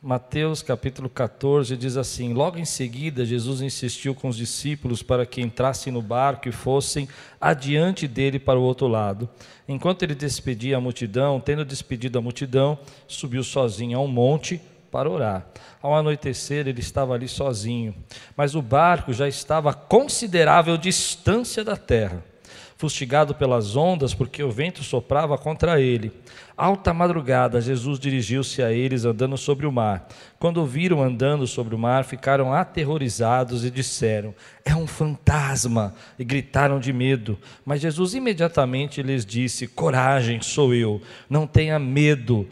Mateus capítulo 14 diz assim: Logo em seguida, Jesus insistiu com os discípulos para que entrassem no barco e fossem adiante dele para o outro lado. Enquanto ele despedia a multidão, tendo despedido a multidão, subiu sozinho a um monte para orar. Ao anoitecer, ele estava ali sozinho, mas o barco já estava a considerável distância da terra fustigado pelas ondas, porque o vento soprava contra ele. Alta madrugada, Jesus dirigiu-se a eles andando sobre o mar. Quando o viram andando sobre o mar, ficaram aterrorizados e disseram: É um fantasma! E gritaram de medo. Mas Jesus imediatamente lhes disse: Coragem, sou eu, não tenha medo.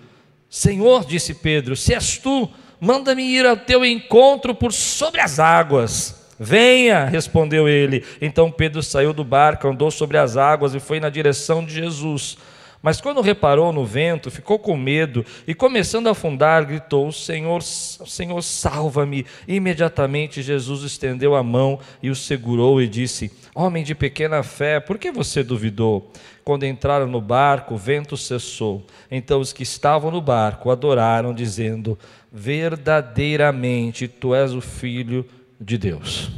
Senhor, disse Pedro, se és tu, manda-me ir ao teu encontro por sobre as águas. Venha, respondeu ele. Então Pedro saiu do barco, andou sobre as águas e foi na direção de Jesus. Mas quando reparou no vento, ficou com medo e, começando a afundar, gritou: Senhor, Senhor, salva-me. Imediatamente Jesus estendeu a mão e o segurou e disse: Homem de pequena fé, por que você duvidou? Quando entraram no barco, o vento cessou. Então os que estavam no barco adoraram, dizendo: Verdadeiramente tu és o filho de Deus.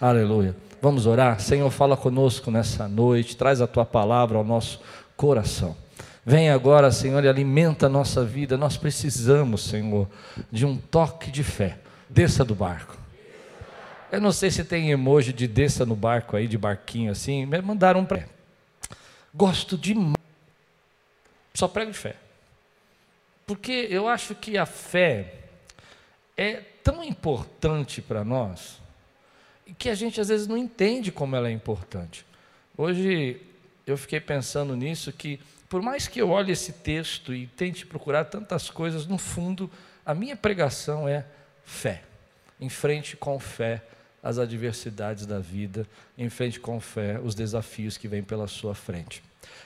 Aleluia. Vamos orar? Senhor, fala conosco nessa noite, traz a tua palavra ao nosso coração. Vem agora, Senhor, e alimenta a nossa vida. Nós precisamos, Senhor, de um toque de fé. Desça do barco. Eu não sei se tem emoji de desça no barco aí, de barquinho assim. Me mandaram um pré. Gosto demais. Só prego de fé. Porque eu acho que a fé é tão importante para nós que a gente às vezes não entende como ela é importante. Hoje eu fiquei pensando nisso que por mais que eu olhe esse texto e tente procurar tantas coisas, no fundo a minha pregação é fé. Em frente com fé as adversidades da vida, em frente com fé os desafios que vêm pela sua frente.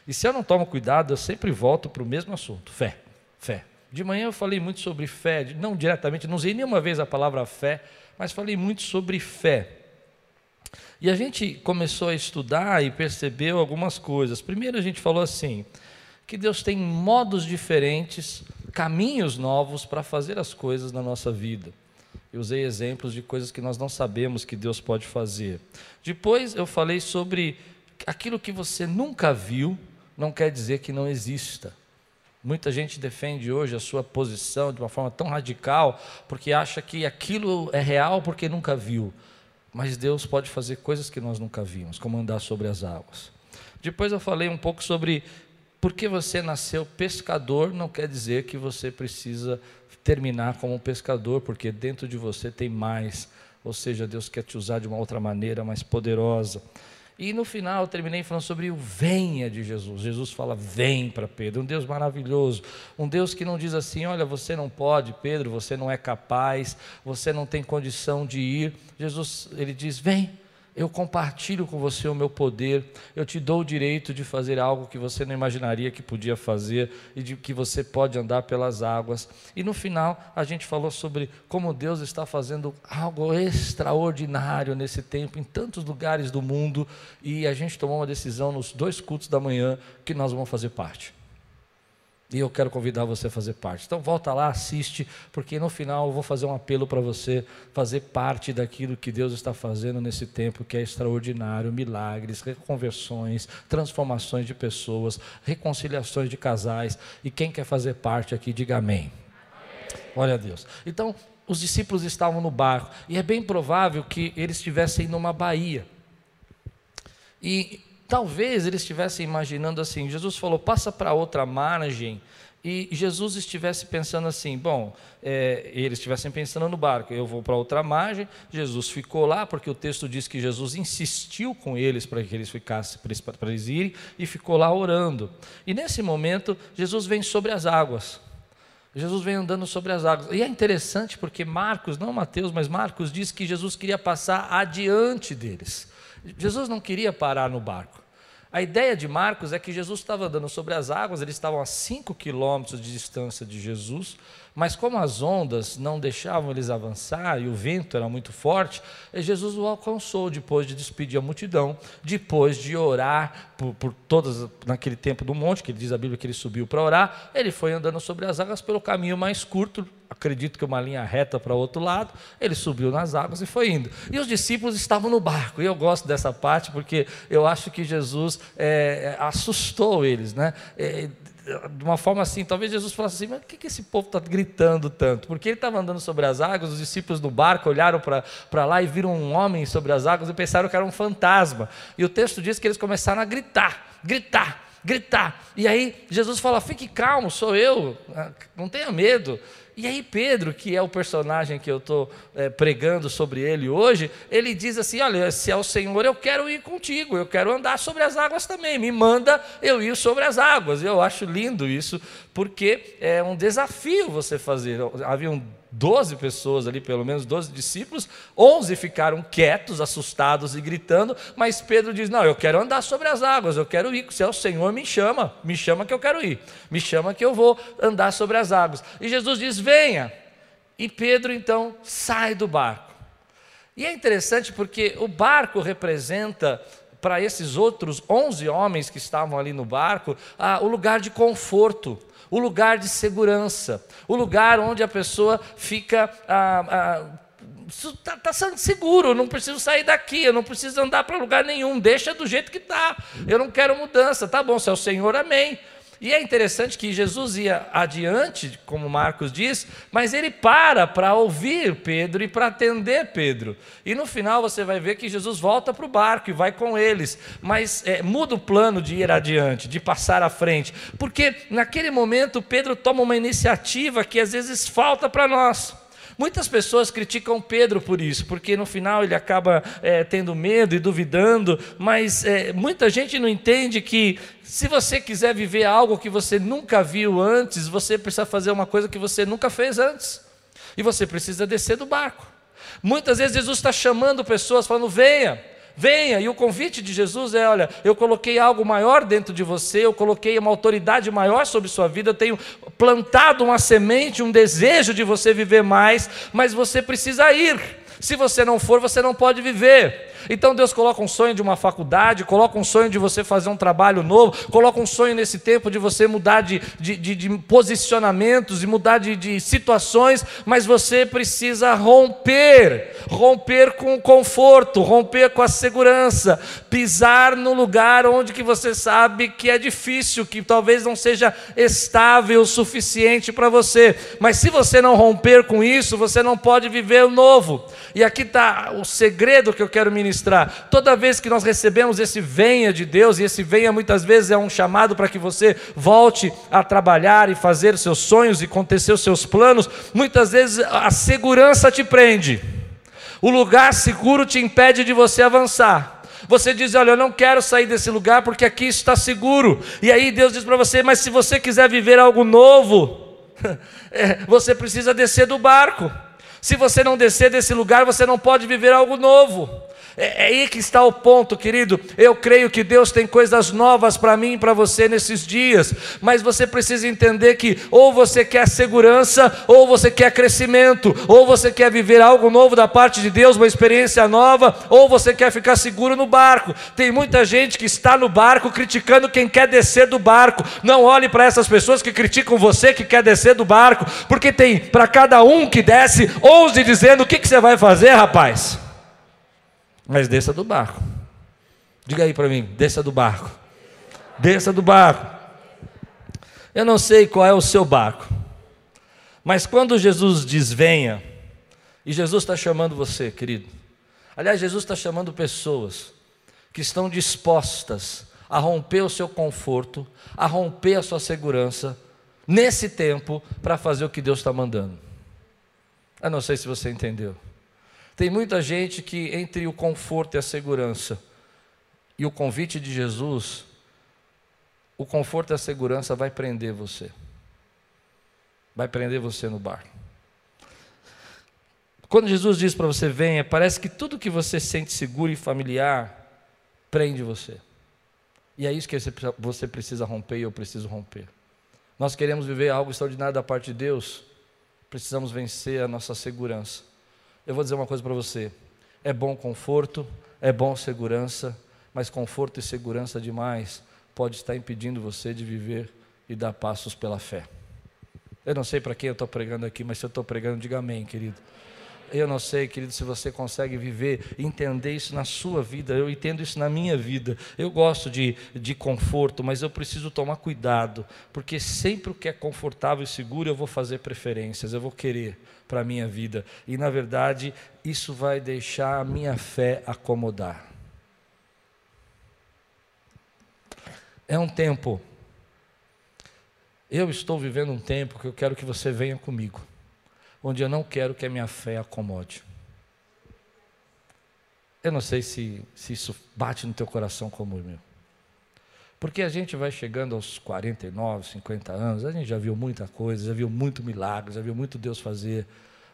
E se eu não tomo cuidado, eu sempre volto para o mesmo assunto: fé, fé, de manhã eu falei muito sobre fé, não diretamente, não usei nenhuma vez a palavra fé, mas falei muito sobre fé. E a gente começou a estudar e percebeu algumas coisas. Primeiro a gente falou assim, que Deus tem modos diferentes, caminhos novos para fazer as coisas na nossa vida. Eu usei exemplos de coisas que nós não sabemos que Deus pode fazer. Depois eu falei sobre aquilo que você nunca viu, não quer dizer que não exista. Muita gente defende hoje a sua posição de uma forma tão radical, porque acha que aquilo é real porque nunca viu. Mas Deus pode fazer coisas que nós nunca vimos, como andar sobre as águas. Depois eu falei um pouco sobre porque você nasceu pescador, não quer dizer que você precisa terminar como um pescador, porque dentro de você tem mais. Ou seja, Deus quer te usar de uma outra maneira mais poderosa. E no final eu terminei falando sobre o venha de Jesus. Jesus fala vem para Pedro, um Deus maravilhoso, um Deus que não diz assim, olha, você não pode, Pedro, você não é capaz, você não tem condição de ir. Jesus, ele diz, vem, eu compartilho com você o meu poder, eu te dou o direito de fazer algo que você não imaginaria que podia fazer e de que você pode andar pelas águas. E no final, a gente falou sobre como Deus está fazendo algo extraordinário nesse tempo, em tantos lugares do mundo, e a gente tomou uma decisão nos dois cultos da manhã que nós vamos fazer parte. E eu quero convidar você a fazer parte. Então volta lá, assiste, porque no final eu vou fazer um apelo para você fazer parte daquilo que Deus está fazendo nesse tempo que é extraordinário, milagres, reconversões, transformações de pessoas, reconciliações de casais. E quem quer fazer parte aqui, diga amém. Olha a Deus. Então, os discípulos estavam no barco, e é bem provável que eles estivessem numa baía. E Talvez eles estivessem imaginando assim: Jesus falou, passa para outra margem, e Jesus estivesse pensando assim: bom, é, eles estivessem pensando no barco, eu vou para outra margem. Jesus ficou lá, porque o texto diz que Jesus insistiu com eles para que eles ficassem, para eles irem, e ficou lá orando. E nesse momento, Jesus vem sobre as águas. Jesus vem andando sobre as águas. E é interessante porque Marcos, não Mateus, mas Marcos diz que Jesus queria passar adiante deles. Jesus não queria parar no barco. A ideia de Marcos é que Jesus estava andando sobre as águas, eles estavam a 5 quilômetros de distância de Jesus, Mas como as ondas não deixavam eles avançar e o vento era muito forte, Jesus o alcançou depois de despedir a multidão, depois de orar por, por todas naquele tempo do monte, que diz a Bíblia que ele subiu para orar, ele foi andando sobre as águas pelo caminho mais curto, acredito que uma linha reta para o outro lado, ele subiu nas águas e foi indo. E os discípulos estavam no barco, e eu gosto dessa parte porque eu acho que Jesus é, assustou eles, né? É, de uma forma assim, talvez Jesus falasse assim, mas o que, que esse povo está gritando tanto? Porque ele estava andando sobre as águas, os discípulos no barco olharam para lá e viram um homem sobre as águas e pensaram que era um fantasma. E o texto diz que eles começaram a gritar, gritar, gritar. E aí Jesus fala: fique calmo, sou eu, não tenha medo. E aí, Pedro, que é o personagem que eu estou é, pregando sobre ele hoje, ele diz assim: Olha, se é o Senhor, eu quero ir contigo, eu quero andar sobre as águas também, me manda eu ir sobre as águas. Eu acho lindo isso, porque é um desafio você fazer. Havia um Doze pessoas ali, pelo menos doze discípulos, onze ficaram quietos, assustados e gritando, mas Pedro diz: Não, eu quero andar sobre as águas, eu quero ir, se é o Senhor, me chama, me chama que eu quero ir, me chama que eu vou andar sobre as águas. E Jesus diz: Venha. E Pedro então sai do barco. E é interessante porque o barco representa para esses outros onze homens que estavam ali no barco ah, o lugar de conforto o lugar de segurança, o lugar onde a pessoa fica. Ah, ah, está tá sendo seguro, não preciso sair daqui, eu não preciso andar para lugar nenhum, deixa do jeito que está, eu não quero mudança, tá bom, se é o Senhor, amém. E é interessante que Jesus ia adiante, como Marcos diz, mas ele para para ouvir Pedro e para atender Pedro. E no final você vai ver que Jesus volta para o barco e vai com eles, mas é, muda o plano de ir adiante, de passar à frente, porque naquele momento Pedro toma uma iniciativa que às vezes falta para nós. Muitas pessoas criticam Pedro por isso, porque no final ele acaba é, tendo medo e duvidando, mas é, muita gente não entende que se você quiser viver algo que você nunca viu antes, você precisa fazer uma coisa que você nunca fez antes, e você precisa descer do barco. Muitas vezes Jesus está chamando pessoas, falando: venha, venha. E o convite de Jesus é: olha, eu coloquei algo maior dentro de você, eu coloquei uma autoridade maior sobre sua vida, eu tenho plantado uma semente, um desejo de você viver mais, mas você precisa ir. Se você não for, você não pode viver. Então Deus coloca um sonho de uma faculdade, coloca um sonho de você fazer um trabalho novo, coloca um sonho nesse tempo de você mudar de, de, de, de posicionamentos e mudar de, de situações, mas você precisa romper, romper com o conforto, romper com a segurança, pisar no lugar onde que você sabe que é difícil, que talvez não seja estável o suficiente para você. Mas se você não romper com isso, você não pode viver o novo. E aqui está o segredo que eu quero ministrar Toda vez que nós recebemos esse venha de Deus, e esse venha muitas vezes é um chamado para que você volte a trabalhar e fazer seus sonhos e acontecer os seus planos, muitas vezes a segurança te prende. O lugar seguro te impede de você avançar. Você diz: Olha, eu não quero sair desse lugar porque aqui está seguro. E aí Deus diz para você: Mas se você quiser viver algo novo, é, você precisa descer do barco. Se você não descer desse lugar, você não pode viver algo novo. É, é aí que está o ponto, querido. Eu creio que Deus tem coisas novas para mim e para você nesses dias, mas você precisa entender que ou você quer segurança, ou você quer crescimento, ou você quer viver algo novo da parte de Deus, uma experiência nova, ou você quer ficar seguro no barco. Tem muita gente que está no barco criticando quem quer descer do barco. Não olhe para essas pessoas que criticam você que quer descer do barco, porque tem para cada um que desce, onze dizendo o que, que você vai fazer, rapaz. Mas desça do barco. Diga aí para mim, desça do barco. Desça do barco. Eu não sei qual é o seu barco, mas quando Jesus diz venha, e Jesus está chamando você, querido. Aliás, Jesus está chamando pessoas que estão dispostas a romper o seu conforto, a romper a sua segurança, nesse tempo, para fazer o que Deus está mandando. Eu não sei se você entendeu. Tem muita gente que, entre o conforto e a segurança e o convite de Jesus, o conforto e a segurança vai prender você. Vai prender você no bar. Quando Jesus diz para você venha, parece que tudo que você sente seguro e familiar prende você. E é isso que você precisa romper e eu preciso romper. Nós queremos viver algo extraordinário da parte de Deus, precisamos vencer a nossa segurança. Eu vou dizer uma coisa para você: é bom conforto, é bom segurança, mas conforto e segurança demais pode estar impedindo você de viver e dar passos pela fé. Eu não sei para quem eu estou pregando aqui, mas se eu estou pregando, diga amém, querido. Eu não sei, querido, se você consegue viver, entender isso na sua vida. Eu entendo isso na minha vida. Eu gosto de, de conforto, mas eu preciso tomar cuidado, porque sempre o que é confortável e seguro eu vou fazer preferências, eu vou querer para a minha vida. E na verdade, isso vai deixar a minha fé acomodar. É um tempo. Eu estou vivendo um tempo que eu quero que você venha comigo onde eu não quero que a minha fé acomode. Eu não sei se, se isso bate no teu coração como o meu. Porque a gente vai chegando aos 49, 50 anos, a gente já viu muita coisa, já viu muito milagre, já viu muito Deus fazer,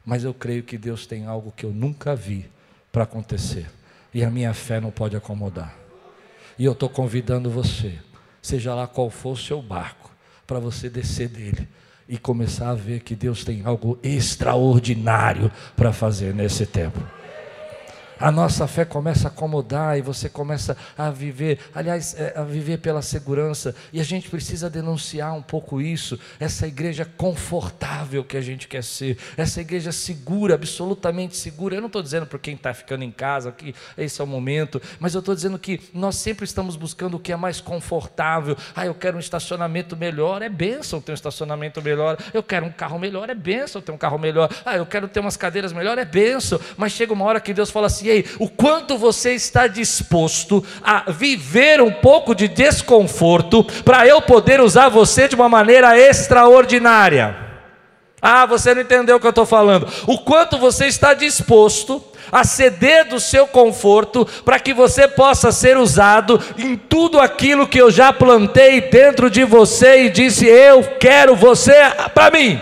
mas eu creio que Deus tem algo que eu nunca vi para acontecer. E a minha fé não pode acomodar. E eu estou convidando você, seja lá qual for o seu barco, para você descer dele e começar a ver que Deus tem algo extraordinário para fazer nesse tempo a nossa fé começa a acomodar e você começa a viver, aliás, é, a viver pela segurança, e a gente precisa denunciar um pouco isso, essa igreja confortável que a gente quer ser, essa igreja segura, absolutamente segura. Eu não estou dizendo para quem está ficando em casa que esse é o momento, mas eu estou dizendo que nós sempre estamos buscando o que é mais confortável. Ah, eu quero um estacionamento melhor, é bênção ter um estacionamento melhor. Eu quero um carro melhor, é bênção ter um carro melhor. Ah, eu quero ter umas cadeiras melhor, é bênção. Mas chega uma hora que Deus fala assim, o quanto você está disposto a viver um pouco de desconforto para eu poder usar você de uma maneira extraordinária. Ah, você não entendeu o que eu estou falando. O quanto você está disposto a ceder do seu conforto para que você possa ser usado em tudo aquilo que eu já plantei dentro de você e disse: Eu quero você para mim.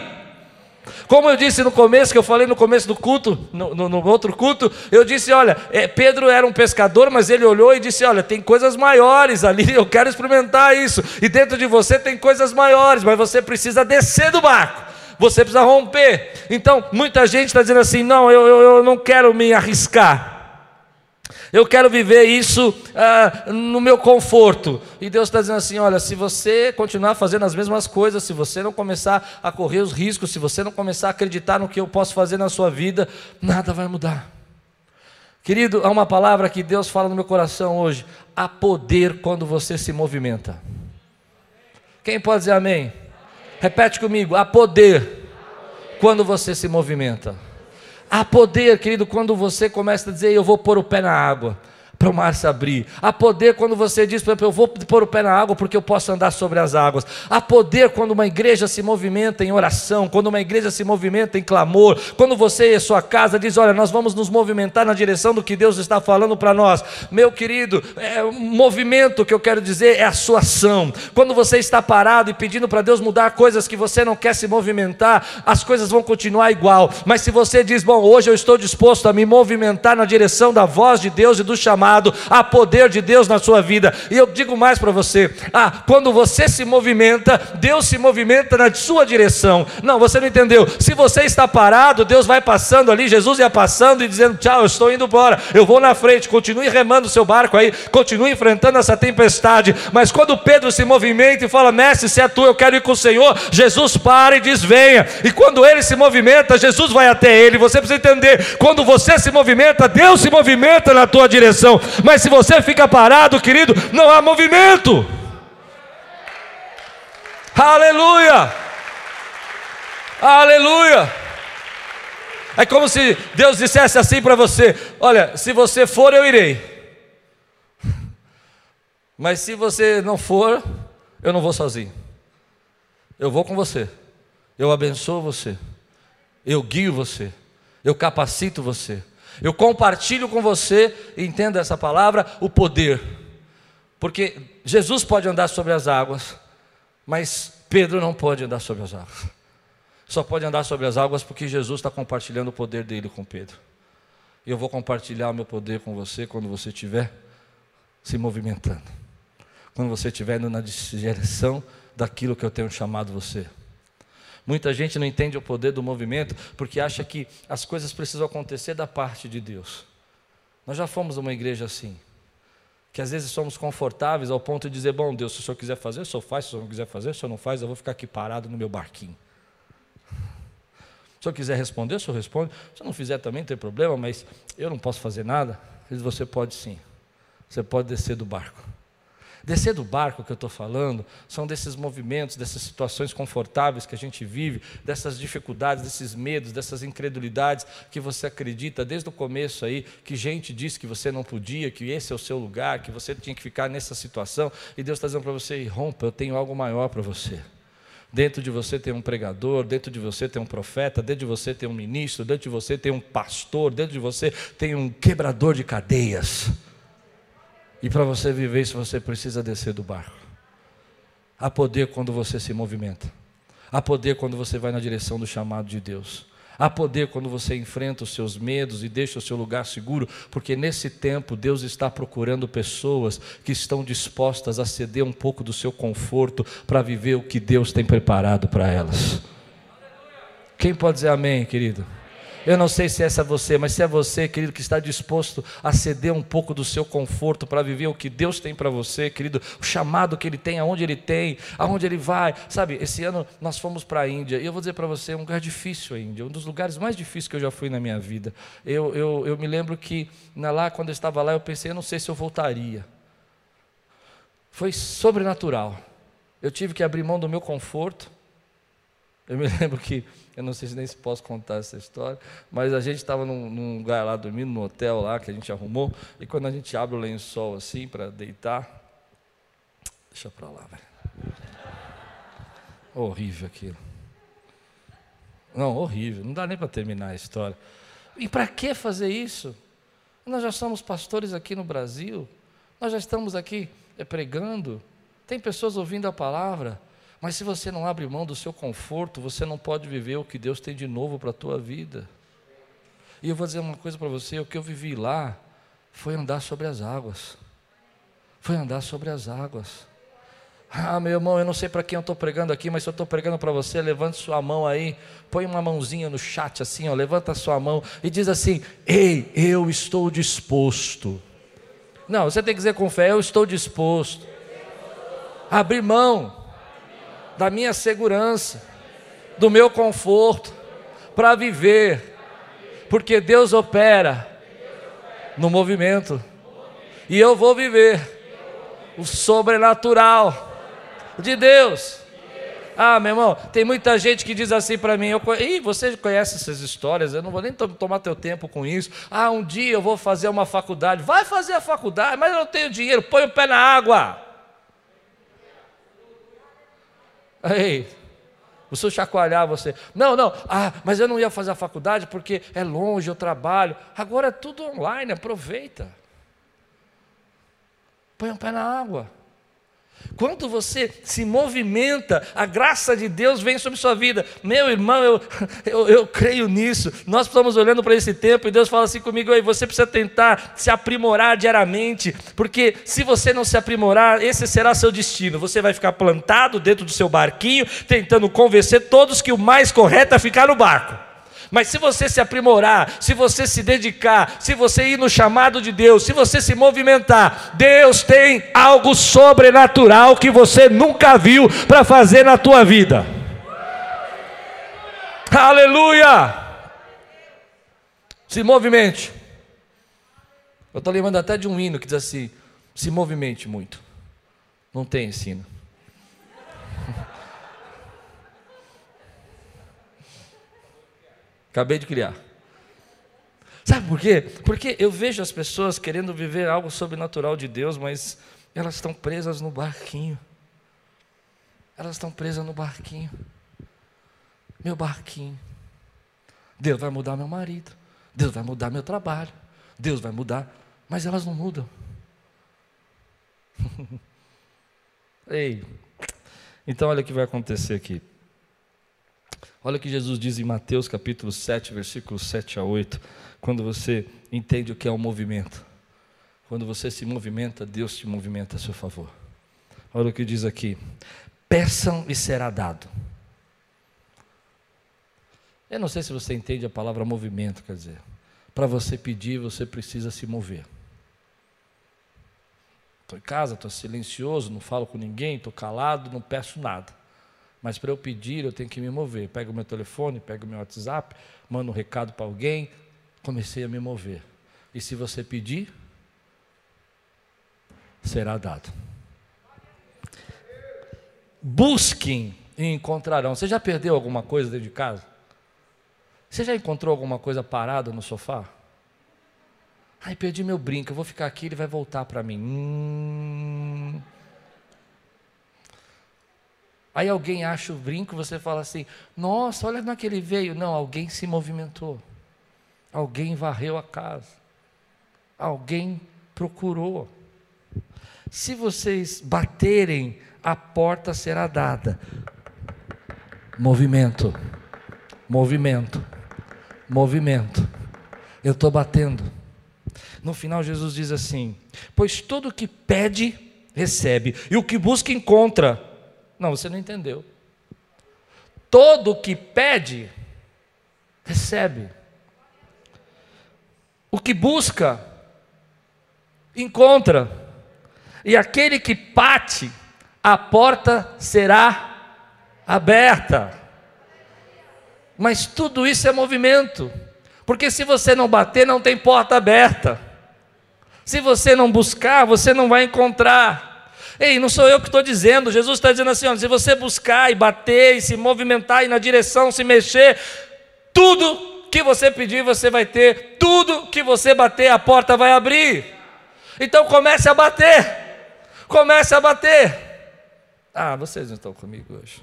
Como eu disse no começo, que eu falei no começo do culto, no, no, no outro culto, eu disse: olha, é, Pedro era um pescador, mas ele olhou e disse: olha, tem coisas maiores ali, eu quero experimentar isso. E dentro de você tem coisas maiores, mas você precisa descer do barco você precisa romper. Então, muita gente está dizendo assim: não, eu, eu, eu, não quero me arriscar. Eu quero viver isso ah, no meu conforto. E Deus está dizendo assim: olha, se você continuar fazendo as mesmas coisas, se você não começar a correr os riscos, se você não começar a acreditar no que eu posso fazer na sua vida, nada vai mudar. Querido, há uma palavra que Deus fala no meu coração hoje: há poder quando você se movimenta. Quem pode dizer amém? amém. Repete comigo: há poder quando você se movimenta. Há poder, querido, quando você começa a dizer: Eu vou pôr o pé na água para o mar se abrir. Há poder quando você diz, por exemplo, eu vou pôr o pé na água porque eu posso andar sobre as águas. Há poder quando uma igreja se movimenta em oração, quando uma igreja se movimenta em clamor, quando você e sua casa diz, olha, nós vamos nos movimentar na direção do que Deus está falando para nós. Meu querido, é, movimento que eu quero dizer é a sua ação. Quando você está parado e pedindo para Deus mudar coisas que você não quer se movimentar, as coisas vão continuar igual. Mas se você diz, bom, hoje eu estou disposto a me movimentar na direção da voz de Deus e do chamado chamado, há poder de Deus na sua vida. E eu digo mais para você: ah, quando você se movimenta, Deus se movimenta na sua direção. Não, você não entendeu. Se você está parado, Deus vai passando ali, Jesus ia passando e dizendo: Tchau, eu estou indo embora, eu vou na frente, continue remando o seu barco aí, continue enfrentando essa tempestade. Mas quando Pedro se movimenta e fala: Mestre, se é tu, eu quero ir com o Senhor, Jesus para e diz: Venha. E quando ele se movimenta, Jesus vai até ele. Você precisa entender: quando você se movimenta, Deus se movimenta na tua direção mas se você fica parado, querido, não há movimento. Aleluia! Aleluia! É como se Deus dissesse assim para você: Olha, se você for, eu irei. Mas se você não for, eu não vou sozinho. Eu vou com você. Eu abençoo você. Eu guio você. Eu capacito você. Eu compartilho com você, entenda essa palavra, o poder. Porque Jesus pode andar sobre as águas, mas Pedro não pode andar sobre as águas. Só pode andar sobre as águas porque Jesus está compartilhando o poder dele com Pedro. E eu vou compartilhar o meu poder com você quando você estiver se movimentando. Quando você estiver indo na direção daquilo que eu tenho chamado você. Muita gente não entende o poder do movimento porque acha que as coisas precisam acontecer da parte de Deus. Nós já fomos uma igreja assim, que às vezes somos confortáveis ao ponto de dizer: Bom, Deus, se o senhor quiser fazer, o senhor faz, se o senhor não quiser fazer, o senhor não faz, eu vou ficar aqui parado no meu barquinho. Se o senhor quiser responder, o senhor responde. Se não fizer também, não tem problema, mas eu não posso fazer nada. Você pode sim. Você pode descer do barco. Descer do barco que eu estou falando são desses movimentos, dessas situações confortáveis que a gente vive, dessas dificuldades, desses medos, dessas incredulidades que você acredita desde o começo aí, que gente disse que você não podia, que esse é o seu lugar, que você tinha que ficar nessa situação, e Deus está dizendo para você: rompa, eu tenho algo maior para você. Dentro de você tem um pregador, dentro de você tem um profeta, dentro de você tem um ministro, dentro de você tem um pastor, dentro de você tem um quebrador de cadeias. E para você viver isso, você precisa descer do barco. Há poder quando você se movimenta. Há poder quando você vai na direção do chamado de Deus. Há poder quando você enfrenta os seus medos e deixa o seu lugar seguro, porque nesse tempo Deus está procurando pessoas que estão dispostas a ceder um pouco do seu conforto para viver o que Deus tem preparado para elas. Quem pode dizer amém, querido? Eu não sei se essa é você, mas se é você, querido, que está disposto a ceder um pouco do seu conforto para viver o que Deus tem para você, querido, o chamado que Ele tem, aonde Ele tem, aonde Ele vai. Sabe, esse ano nós fomos para a Índia, e eu vou dizer para você, é um lugar difícil a Índia, um dos lugares mais difíceis que eu já fui na minha vida. Eu, eu, eu me lembro que lá, quando eu estava lá, eu pensei, eu não sei se eu voltaria. Foi sobrenatural. Eu tive que abrir mão do meu conforto. Eu me lembro que eu não sei se nem se posso contar essa história, mas a gente estava num, num, lugar lá dormindo, no hotel lá que a gente arrumou, e quando a gente abre o lençol assim para deitar, deixa para lá, velho. Horrível aquilo. Não, horrível, não dá nem para terminar a história. E para que fazer isso? Nós já somos pastores aqui no Brasil, nós já estamos aqui é, pregando, tem pessoas ouvindo a palavra, mas se você não abre mão do seu conforto, você não pode viver o que Deus tem de novo para a tua vida. E eu vou dizer uma coisa para você: o que eu vivi lá foi andar sobre as águas. Foi andar sobre as águas. Ah, meu irmão, eu não sei para quem eu estou pregando aqui, mas se eu estou pregando para você, levante sua mão aí, põe uma mãozinha no chat assim, ó, levanta sua mão e diz assim: Ei, eu estou disposto. Não, você tem que dizer com fé: Eu estou disposto. Abrir mão da minha segurança, do meu conforto, para viver, porque Deus opera no movimento, e eu vou viver o sobrenatural de Deus. Ah, meu irmão, tem muita gente que diz assim para mim, eu, Ih, você conhece essas histórias, eu não vou nem tomar teu tempo com isso. Ah, um dia eu vou fazer uma faculdade. Vai fazer a faculdade, mas eu não tenho dinheiro, põe o pé na água. Ei, o seu chacoalhar você. Não, não, ah, mas eu não ia fazer a faculdade porque é longe, eu trabalho. Agora é tudo online, aproveita. Põe um pé na água. Quando você se movimenta, a graça de Deus vem sobre sua vida. Meu irmão, eu, eu, eu creio nisso. Nós estamos olhando para esse tempo e Deus fala assim comigo: você precisa tentar se aprimorar diariamente, porque se você não se aprimorar, esse será seu destino. Você vai ficar plantado dentro do seu barquinho, tentando convencer todos que o mais correto é ficar no barco. Mas se você se aprimorar, se você se dedicar, se você ir no chamado de Deus, se você se movimentar, Deus tem algo sobrenatural que você nunca viu para fazer na tua vida. Aleluia! Se movimente. Eu estou lembrando até de um hino que diz assim: se movimente muito. Não tem ensino. Acabei de criar. Sabe por quê? Porque eu vejo as pessoas querendo viver algo sobrenatural de Deus, mas elas estão presas no barquinho. Elas estão presas no barquinho. Meu barquinho. Deus vai mudar meu marido. Deus vai mudar meu trabalho. Deus vai mudar. Mas elas não mudam. Ei. Então olha o que vai acontecer aqui. Olha o que Jesus diz em Mateus capítulo 7, versículos 7 a 8, quando você entende o que é o movimento. Quando você se movimenta, Deus te movimenta a seu favor. Olha o que diz aqui: peçam e será dado. Eu não sei se você entende a palavra movimento, quer dizer, para você pedir, você precisa se mover. Estou em casa, estou silencioso, não falo com ninguém, estou calado, não peço nada. Mas para eu pedir, eu tenho que me mover. Pego meu telefone, pego meu WhatsApp, mando um recado para alguém, comecei a me mover. E se você pedir, será dado. Busquem e encontrarão. Você já perdeu alguma coisa dentro de casa? Você já encontrou alguma coisa parada no sofá? Ai, perdi meu brinco, eu vou ficar aqui, ele vai voltar para mim. Hum. Aí alguém acha o brinco, você fala assim: Nossa, olha naquele veio. Não, alguém se movimentou. Alguém varreu a casa. Alguém procurou. Se vocês baterem, a porta será dada. Movimento, movimento, movimento. Eu estou batendo. No final, Jesus diz assim: Pois todo o que pede, recebe, e o que busca, encontra. Não, você não entendeu. Todo o que pede, recebe. O que busca, encontra. E aquele que bate, a porta será aberta. Mas tudo isso é movimento. Porque se você não bater, não tem porta aberta. Se você não buscar, você não vai encontrar. Ei, não sou eu que estou dizendo, Jesus está dizendo assim: ó, se você buscar e bater, e se movimentar, e na direção se mexer, tudo que você pedir você vai ter, tudo que você bater, a porta vai abrir. Então comece a bater, comece a bater. Ah, vocês não estão comigo hoje.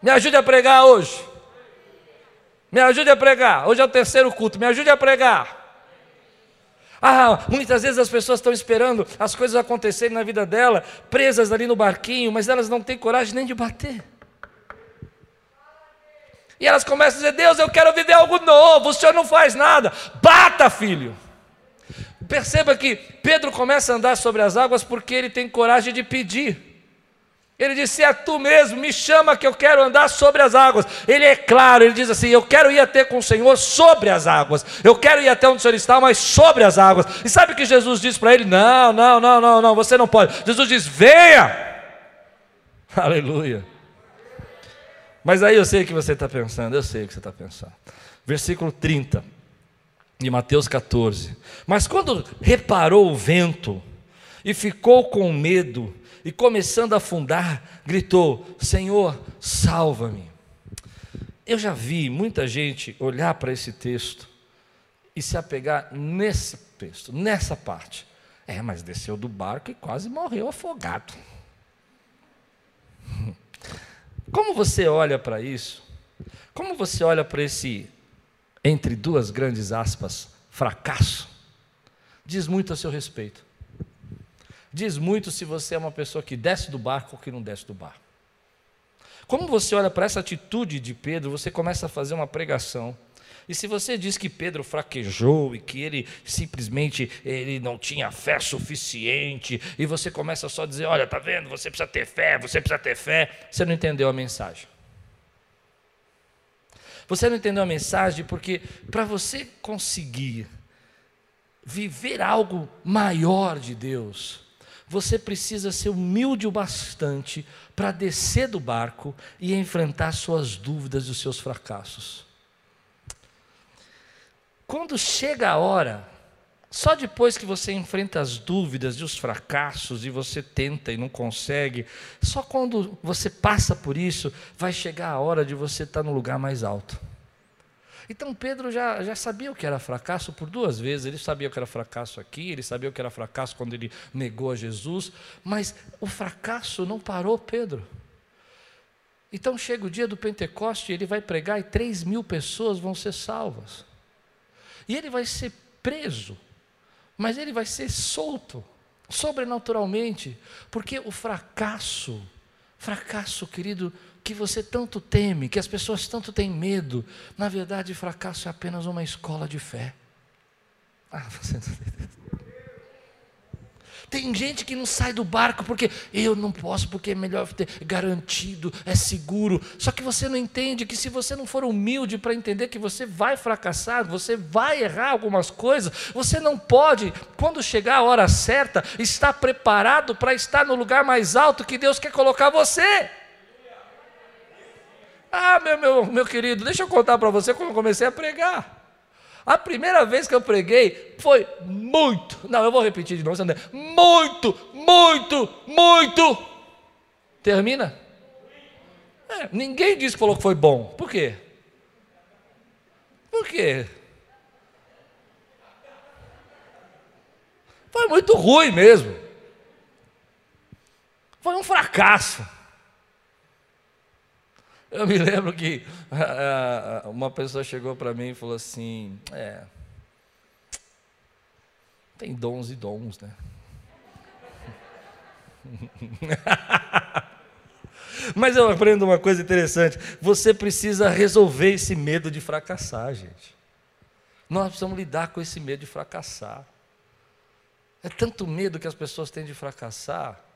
Me ajude a pregar hoje. Me ajude a pregar. Hoje é o terceiro culto. Me ajude a pregar. Ah, muitas vezes as pessoas estão esperando as coisas acontecerem na vida dela, presas ali no barquinho, mas elas não têm coragem nem de bater. E elas começam a dizer: Deus, eu quero viver algo novo, o Senhor não faz nada. Bata, filho. Perceba que Pedro começa a andar sobre as águas porque ele tem coragem de pedir. Ele disse: É tu mesmo, me chama que eu quero andar sobre as águas. Ele é claro, ele diz assim: Eu quero ir até com o Senhor sobre as águas. Eu quero ir até onde o Senhor está, mas sobre as águas. E sabe o que Jesus diz para ele? Não, não, não, não, não, você não pode. Jesus diz: Venha. Aleluia. Mas aí eu sei o que você está pensando, eu sei o que você está pensando. Versículo 30 de Mateus 14. Mas quando reparou o vento e ficou com medo, e começando a afundar, gritou: Senhor, salva-me. Eu já vi muita gente olhar para esse texto e se apegar nesse texto, nessa parte. É, mas desceu do barco e quase morreu afogado. Como você olha para isso? Como você olha para esse, entre duas grandes aspas, fracasso? Diz muito a seu respeito. Diz muito se você é uma pessoa que desce do barco ou que não desce do barco. Como você olha para essa atitude de Pedro, você começa a fazer uma pregação. E se você diz que Pedro fraquejou e que ele simplesmente ele não tinha fé suficiente, e você começa só a dizer, olha, tá vendo? Você precisa ter fé, você precisa ter fé, você não entendeu a mensagem. Você não entendeu a mensagem porque para você conseguir viver algo maior de Deus, você precisa ser humilde o bastante para descer do barco e enfrentar suas dúvidas e os seus fracassos. Quando chega a hora, só depois que você enfrenta as dúvidas e os fracassos e você tenta e não consegue, só quando você passa por isso, vai chegar a hora de você estar no lugar mais alto. Então Pedro já, já sabia o que era fracasso por duas vezes. Ele sabia o que era fracasso aqui, ele sabia o que era fracasso quando ele negou a Jesus, mas o fracasso não parou Pedro. Então chega o dia do Pentecoste, ele vai pregar e três mil pessoas vão ser salvas. E ele vai ser preso, mas ele vai ser solto, sobrenaturalmente, porque o fracasso, fracasso, querido, que você tanto teme, que as pessoas tanto têm medo, na verdade, fracasso é apenas uma escola de fé. Ah, você Tem gente que não sai do barco porque eu não posso, porque é melhor ter garantido, é seguro. Só que você não entende que se você não for humilde para entender que você vai fracassar, você vai errar algumas coisas, você não pode, quando chegar a hora certa, estar preparado para estar no lugar mais alto que Deus quer colocar você. Ah, meu, meu, meu querido, deixa eu contar para você quando eu comecei a pregar. A primeira vez que eu preguei foi muito, não, eu vou repetir de novo, muito, muito, muito. Termina? É, ninguém disse que falou que foi bom. Por quê? Por quê? Foi muito ruim mesmo. Foi um fracasso. Eu me lembro que uh, uma pessoa chegou para mim e falou assim: É, tem dons e dons, né? Mas eu aprendo uma coisa interessante: você precisa resolver esse medo de fracassar, gente. Nós precisamos lidar com esse medo de fracassar. É tanto medo que as pessoas têm de fracassar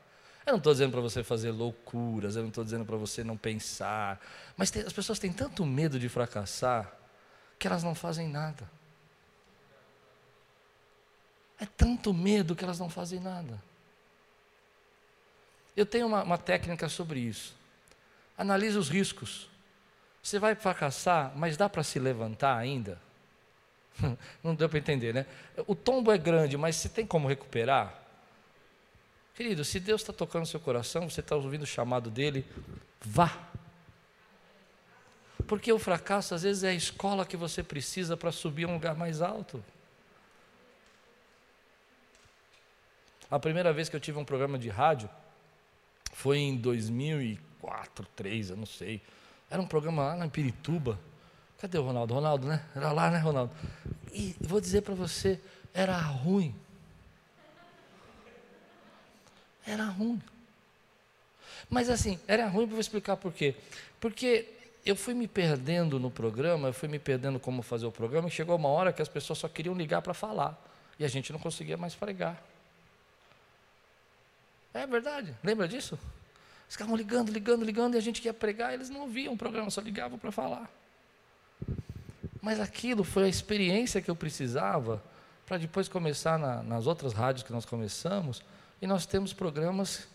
eu não estou dizendo para você fazer loucuras, eu não estou dizendo para você não pensar, mas tem, as pessoas têm tanto medo de fracassar que elas não fazem nada. É tanto medo que elas não fazem nada. Eu tenho uma, uma técnica sobre isso. Analise os riscos. Você vai fracassar, mas dá para se levantar ainda? Não deu para entender, né? O tombo é grande, mas você tem como recuperar? Querido, se Deus está tocando seu coração, você está ouvindo o chamado dele, vá. Porque o fracasso às vezes é a escola que você precisa para subir a um lugar mais alto. A primeira vez que eu tive um programa de rádio foi em 2004, 2003, eu não sei. Era um programa lá em Pirituba. Cadê o Ronaldo? Ronaldo, né? Era lá, né, Ronaldo? E vou dizer para você, era ruim. Era ruim. Mas assim, era ruim, vou explicar por quê. Porque eu fui me perdendo no programa, eu fui me perdendo como fazer o programa, e chegou uma hora que as pessoas só queriam ligar para falar. E a gente não conseguia mais pregar. É verdade, lembra disso? Eles ficavam ligando, ligando, ligando, e a gente queria pregar, eles não ouviam o programa, só ligavam para falar. Mas aquilo foi a experiência que eu precisava para depois começar na, nas outras rádios que nós começamos, e nós temos programas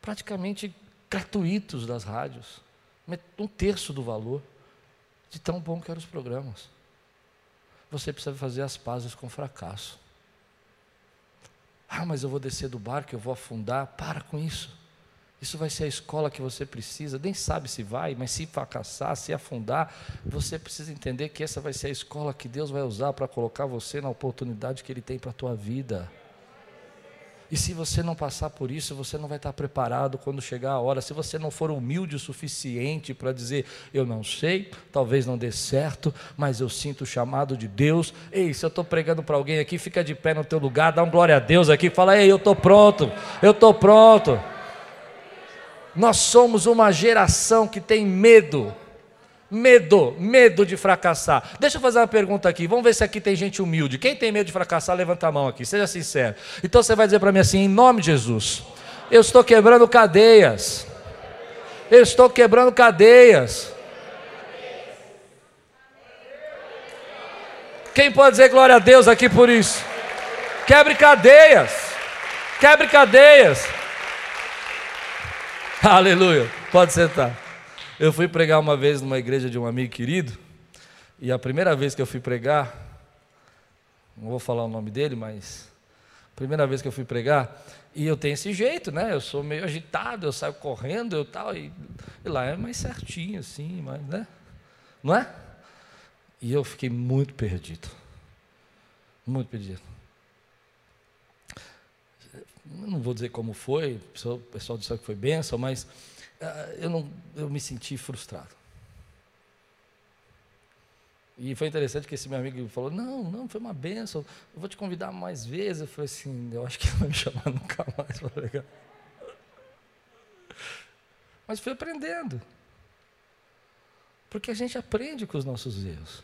praticamente gratuitos das rádios, um terço do valor, de tão bom que eram os programas. Você precisa fazer as pazes com o fracasso. Ah, mas eu vou descer do barco, eu vou afundar. Para com isso. Isso vai ser a escola que você precisa. Nem sabe se vai, mas se fracassar, se afundar, você precisa entender que essa vai ser a escola que Deus vai usar para colocar você na oportunidade que Ele tem para a tua vida. E se você não passar por isso, você não vai estar preparado quando chegar a hora. Se você não for humilde o suficiente para dizer, eu não sei, talvez não dê certo, mas eu sinto o chamado de Deus. Ei, se eu estou pregando para alguém aqui, fica de pé no teu lugar, dá um glória a Deus aqui, fala, ei, eu estou pronto, eu estou pronto. Nós somos uma geração que tem medo Medo, medo de fracassar. Deixa eu fazer uma pergunta aqui. Vamos ver se aqui tem gente humilde. Quem tem medo de fracassar, levanta a mão aqui. Seja sincero. Então você vai dizer para mim assim: em nome de Jesus, eu estou quebrando cadeias. Eu estou quebrando cadeias. Quem pode dizer glória a Deus aqui por isso? Quebre cadeias. Quebre cadeias. Aleluia. Pode sentar. Eu fui pregar uma vez numa igreja de um amigo querido, e a primeira vez que eu fui pregar, não vou falar o nome dele, mas primeira vez que eu fui pregar, e eu tenho esse jeito, né? Eu sou meio agitado, eu saio correndo, eu tal, e, e lá é mais certinho assim, mas, né? Não é? E eu fiquei muito perdido. Muito perdido. Não vou dizer como foi, o pessoal disse que foi benção, mas eu, não, eu me senti frustrado. E foi interessante que esse meu amigo falou: Não, não, foi uma benção, eu vou te convidar mais vezes. Eu falei assim: Eu acho que ele vai me chamar nunca mais. Mas fui aprendendo. Porque a gente aprende com os nossos erros.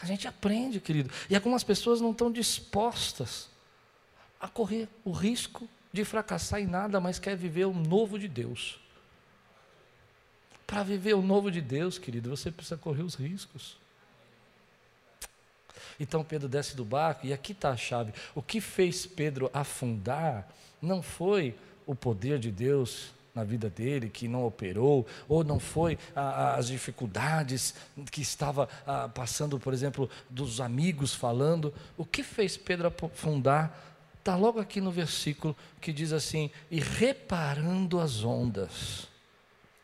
A gente aprende, querido. E algumas pessoas não estão dispostas a correr o risco de fracassar em nada, mas quer viver o novo de Deus. Para viver o novo de Deus, querido, você precisa correr os riscos. Então Pedro desce do barco, e aqui está a chave. O que fez Pedro afundar não foi o poder de Deus na vida dele, que não operou, ou não foi as dificuldades que estava passando, por exemplo, dos amigos falando. O que fez Pedro afundar? Está logo aqui no versículo que diz assim: e reparando as ondas.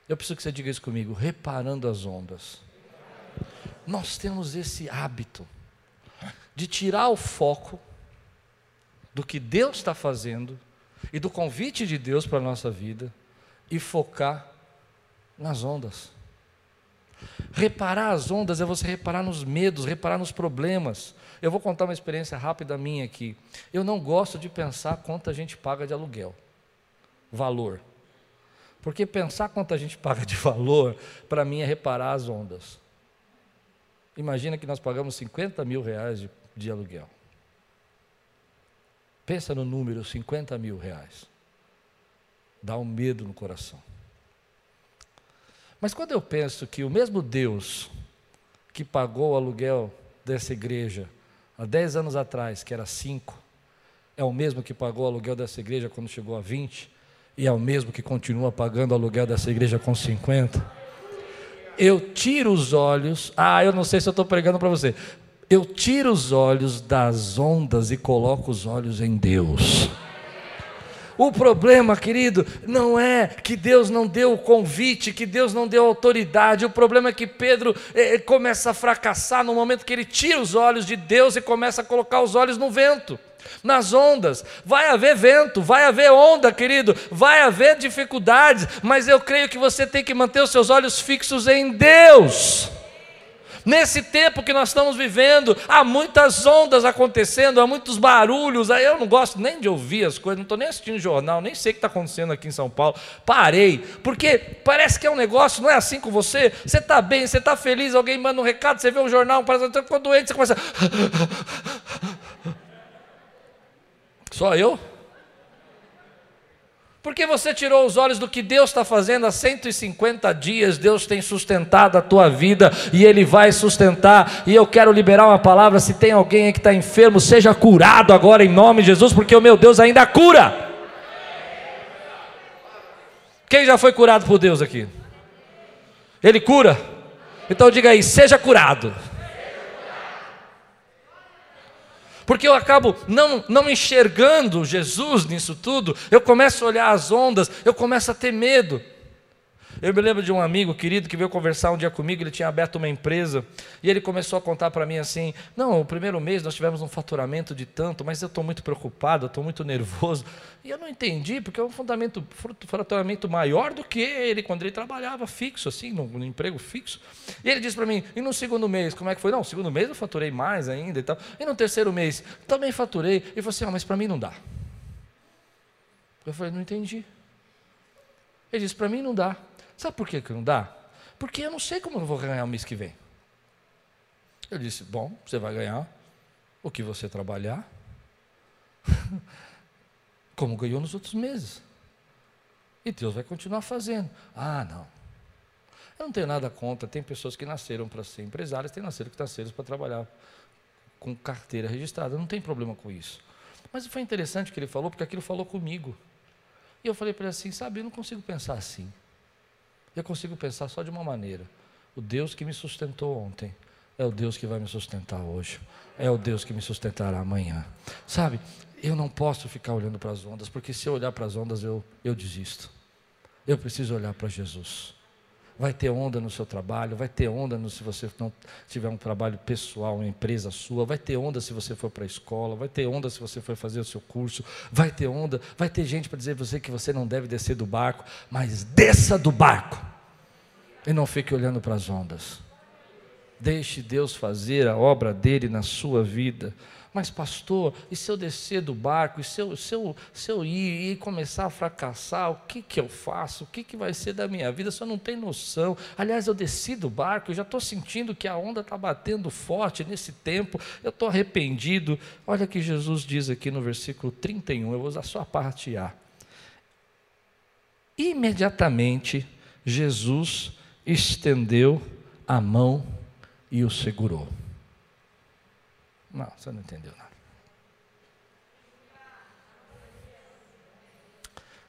Eu preciso que você diga isso comigo, reparando as ondas. Nós temos esse hábito de tirar o foco do que Deus está fazendo e do convite de Deus para a nossa vida e focar nas ondas. Reparar as ondas é você reparar nos medos, reparar nos problemas. Eu vou contar uma experiência rápida minha aqui. Eu não gosto de pensar quanto a gente paga de aluguel, valor. Porque pensar quanto a gente paga de valor, para mim é reparar as ondas. Imagina que nós pagamos 50 mil reais de de aluguel. Pensa no número 50 mil reais. Dá um medo no coração. Mas quando eu penso que o mesmo Deus que pagou o aluguel dessa igreja há 10 anos atrás, que era 5, é o mesmo que pagou o aluguel dessa igreja quando chegou a 20, e é o mesmo que continua pagando o aluguel dessa igreja com 50. Eu tiro os olhos, ah, eu não sei se eu estou pregando para você, eu tiro os olhos das ondas e coloco os olhos em Deus. O problema, querido, não é que Deus não deu o convite, que Deus não deu autoridade. O problema é que Pedro eh, eh, começa a fracassar no momento que ele tira os olhos de Deus e começa a colocar os olhos no vento, nas ondas. Vai haver vento, vai haver onda, querido, vai haver dificuldades, mas eu creio que você tem que manter os seus olhos fixos em Deus. Nesse tempo que nós estamos vivendo, há muitas ondas acontecendo, há muitos barulhos. Eu não gosto nem de ouvir as coisas, não estou nem assistindo jornal, nem sei o que está acontecendo aqui em São Paulo. Parei, porque parece que é um negócio, não é assim com você. Você está bem, você está feliz, alguém manda um recado, você vê um jornal, parece que ficou doente, você começa. Só eu? Porque você tirou os olhos do que Deus está fazendo há 150 dias, Deus tem sustentado a tua vida e Ele vai sustentar. E eu quero liberar uma palavra: se tem alguém aí que está enfermo, seja curado agora em nome de Jesus, porque o meu Deus ainda cura. Quem já foi curado por Deus aqui? Ele cura? Então diga aí: seja curado. Porque eu acabo não, não enxergando Jesus nisso tudo, eu começo a olhar as ondas, eu começo a ter medo. Eu me lembro de um amigo querido que veio conversar um dia comigo, ele tinha aberto uma empresa, e ele começou a contar para mim assim: Não, o primeiro mês nós tivemos um faturamento de tanto, mas eu estou muito preocupado, estou muito nervoso. E eu não entendi, porque é um fundamento, faturamento maior do que ele, quando ele trabalhava fixo, assim, no, no emprego fixo. E ele disse para mim: E no segundo mês, como é que foi? Não, no segundo mês eu faturei mais ainda e tal. E no terceiro mês, também faturei. E falou assim: Ah, mas para mim não dá. Eu falei: Não entendi. Ele disse: Para mim não dá. Sabe por que, que não dá? Porque eu não sei como eu vou ganhar o mês que vem. Eu disse: Bom, você vai ganhar o que você trabalhar, como ganhou nos outros meses. E Deus vai continuar fazendo. Ah, não. Eu não tenho nada contra. Tem pessoas que nasceram para ser empresárias, tem nasceram que nasceram para trabalhar com carteira registrada. Não tem problema com isso. Mas foi interessante o que ele falou, porque aquilo falou comigo. E eu falei para ele assim: sabe, eu não consigo pensar assim. Eu consigo pensar só de uma maneira: o Deus que me sustentou ontem é o Deus que vai me sustentar hoje, é o Deus que me sustentará amanhã. Sabe, eu não posso ficar olhando para as ondas, porque se eu olhar para as ondas eu, eu desisto. Eu preciso olhar para Jesus. Vai ter onda no seu trabalho, vai ter onda no, se você não tiver um trabalho pessoal, uma empresa sua, vai ter onda se você for para a escola, vai ter onda se você for fazer o seu curso, vai ter onda, vai ter gente para dizer você que você não deve descer do barco, mas desça do barco e não fique olhando para as ondas. Deixe Deus fazer a obra dele na sua vida. Mas, pastor, e se eu descer do barco, e se eu, se eu, se eu ir e começar a fracassar, o que, que eu faço? O que, que vai ser da minha vida? Você não tem noção. Aliás, eu desci do barco, eu já estou sentindo que a onda está batendo forte nesse tempo, eu estou arrependido. Olha o que Jesus diz aqui no versículo 31, eu vou usar só a parte A. Imediatamente, Jesus estendeu a mão e o segurou. Não, você não entendeu nada.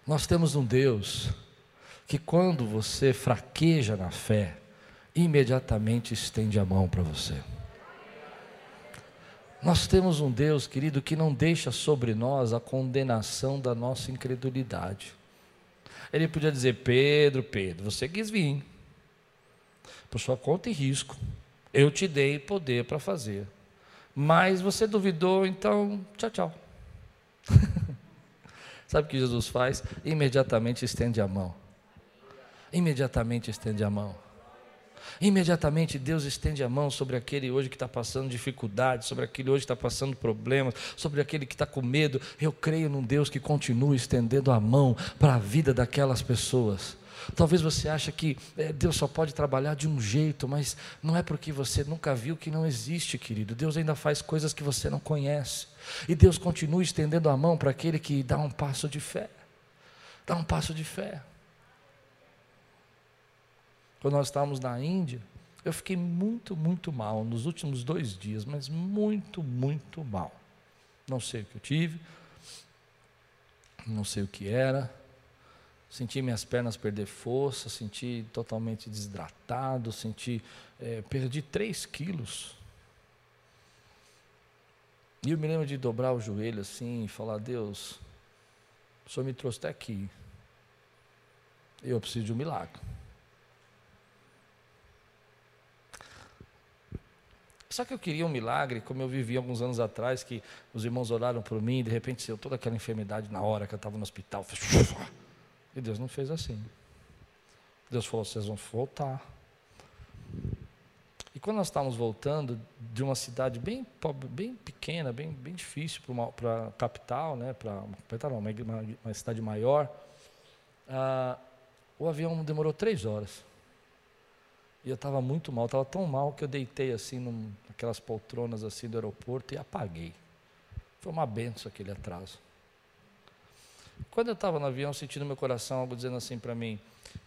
Nós temos um Deus que, quando você fraqueja na fé, imediatamente estende a mão para você. Nós temos um Deus, querido, que não deixa sobre nós a condenação da nossa incredulidade. Ele podia dizer: Pedro, Pedro, você quis vir, por sua conta e risco, eu te dei poder para fazer. Mas você duvidou, então tchau, tchau. Sabe o que Jesus faz? Imediatamente estende a mão. Imediatamente estende a mão. Imediatamente Deus estende a mão sobre aquele hoje que está passando dificuldade, sobre aquele hoje que está passando problemas, sobre aquele que está com medo. Eu creio num Deus que continua estendendo a mão para a vida daquelas pessoas. Talvez você ache que é, Deus só pode trabalhar de um jeito, mas não é porque você nunca viu que não existe, querido. Deus ainda faz coisas que você não conhece. E Deus continua estendendo a mão para aquele que dá um passo de fé. Dá um passo de fé. Quando nós estávamos na Índia, eu fiquei muito, muito mal nos últimos dois dias, mas muito, muito mal. Não sei o que eu tive, não sei o que era senti minhas pernas perder força, senti totalmente desidratado, senti, é, perdi 3 quilos. E eu me lembro de dobrar o joelho assim e falar, Deus, o Senhor me trouxe até aqui. Eu preciso de um milagre. Só que eu queria um milagre, como eu vivi alguns anos atrás, que os irmãos oraram por mim, e de repente saiu toda aquela enfermidade na hora que eu estava no hospital. E Deus não fez assim. Deus falou: vocês vão voltar. E quando nós estávamos voltando de uma cidade bem bem pequena, bem, bem difícil para a capital, né, para uma, uma, uma, cidade maior, ah, o avião demorou três horas. E eu estava muito mal, estava tão mal que eu deitei assim naquelas poltronas assim do aeroporto e apaguei. Foi uma benção aquele atraso. Quando eu estava no avião, senti no meu coração algo dizendo assim para mim,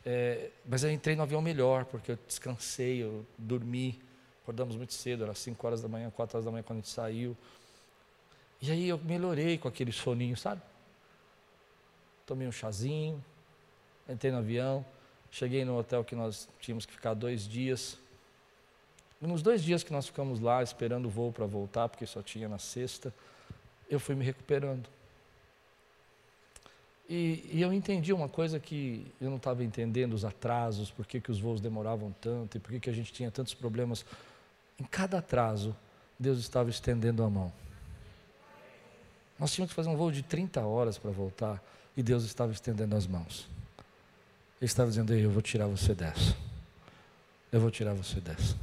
é, mas eu entrei no avião melhor, porque eu descansei, eu dormi, acordamos muito cedo, era 5 horas da manhã, 4 horas da manhã quando a gente saiu. E aí eu melhorei com aquele soninho, sabe? Tomei um chazinho, entrei no avião, cheguei no hotel que nós tínhamos que ficar dois dias. E nos dois dias que nós ficamos lá, esperando o voo para voltar, porque só tinha na sexta, eu fui me recuperando. E, e, eu entendi uma coisa que eu não estava entendendo, os atrasos, por que, que os voos demoravam tanto e por que, que a gente tinha tantos problemas. Em cada atraso, Deus estava estendendo a mão. Nós tínhamos que fazer um voo de 30 horas para voltar e Deus estava estendendo as mãos. Ele estava dizendo: Eu vou tirar você dessa. Eu vou tirar você dessa.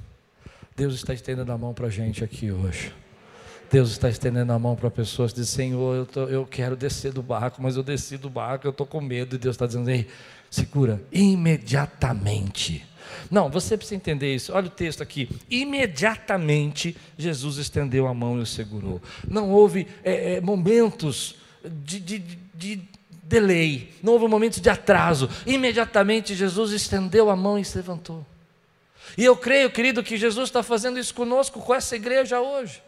Deus está estendendo a mão para a gente aqui hoje. Deus está estendendo a mão para pessoas e diz: Senhor, eu, tô, eu quero descer do barco, mas eu desci do barco, eu estou com medo. E Deus está dizendo: Ei, segura, imediatamente. Não, você precisa entender isso. Olha o texto aqui. Imediatamente Jesus estendeu a mão e o segurou. Não houve é, é, momentos de, de, de delay, não houve momentos de atraso. Imediatamente Jesus estendeu a mão e se levantou. E eu creio, querido, que Jesus está fazendo isso conosco, com essa igreja hoje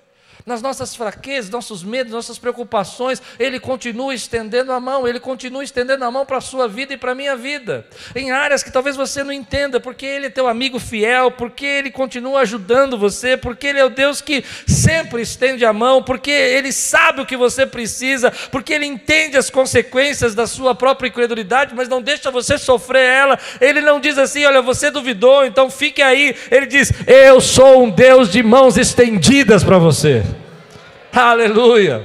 nas nossas fraquezas, nossos medos, nossas preocupações, Ele continua estendendo a mão, Ele continua estendendo a mão para a sua vida e para a minha vida, em áreas que talvez você não entenda, porque Ele é teu amigo fiel, porque Ele continua ajudando você, porque Ele é o Deus que sempre estende a mão, porque Ele sabe o que você precisa, porque Ele entende as consequências da sua própria incredulidade, mas não deixa você sofrer ela. Ele não diz assim: olha, você duvidou, então fique aí. Ele diz: eu sou um Deus de mãos estendidas para você. Aleluia.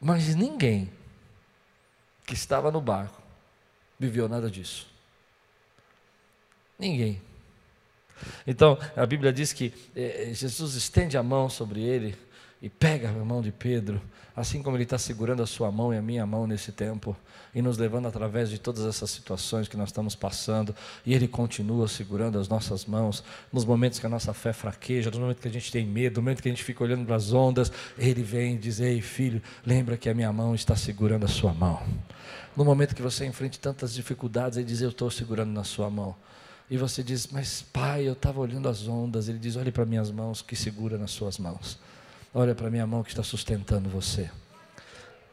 Mas ninguém que estava no barco viveu nada disso. Ninguém. Então, a Bíblia diz que eh, Jesus estende a mão sobre ele e pega a mão de Pedro, assim como ele está segurando a sua mão e a minha mão nesse tempo, e nos levando através de todas essas situações que nós estamos passando, e ele continua segurando as nossas mãos, nos momentos que a nossa fé fraqueja, nos momentos que a gente tem medo, no momento que a gente fica olhando para as ondas, ele vem e diz: Ei, filho, lembra que a minha mão está segurando a sua mão. No momento que você enfrente tantas dificuldades, ele diz: Eu estou segurando na sua mão. E você diz, mas pai, eu estava olhando as ondas. Ele diz: olhe para minhas mãos que segura nas suas mãos. Olha para minha mão que está sustentando você.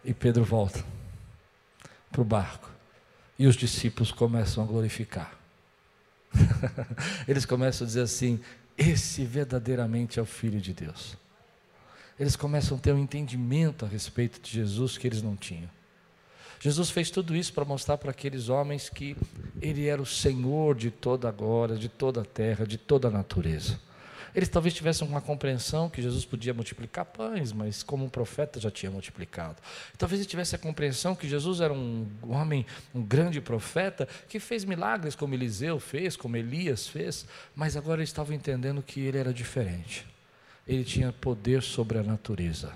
E Pedro volta para o barco. E os discípulos começam a glorificar. Eles começam a dizer assim: esse verdadeiramente é o Filho de Deus. Eles começam a ter um entendimento a respeito de Jesus que eles não tinham. Jesus fez tudo isso para mostrar para aqueles homens que Ele era o Senhor de toda a glória, de toda a terra, de toda a natureza. Eles talvez tivessem uma compreensão que Jesus podia multiplicar pães, mas como um profeta já tinha multiplicado. Talvez eles tivessem a compreensão que Jesus era um homem, um grande profeta, que fez milagres como Eliseu fez, como Elias fez, mas agora eles estavam entendendo que ele era diferente. Ele tinha poder sobre a natureza.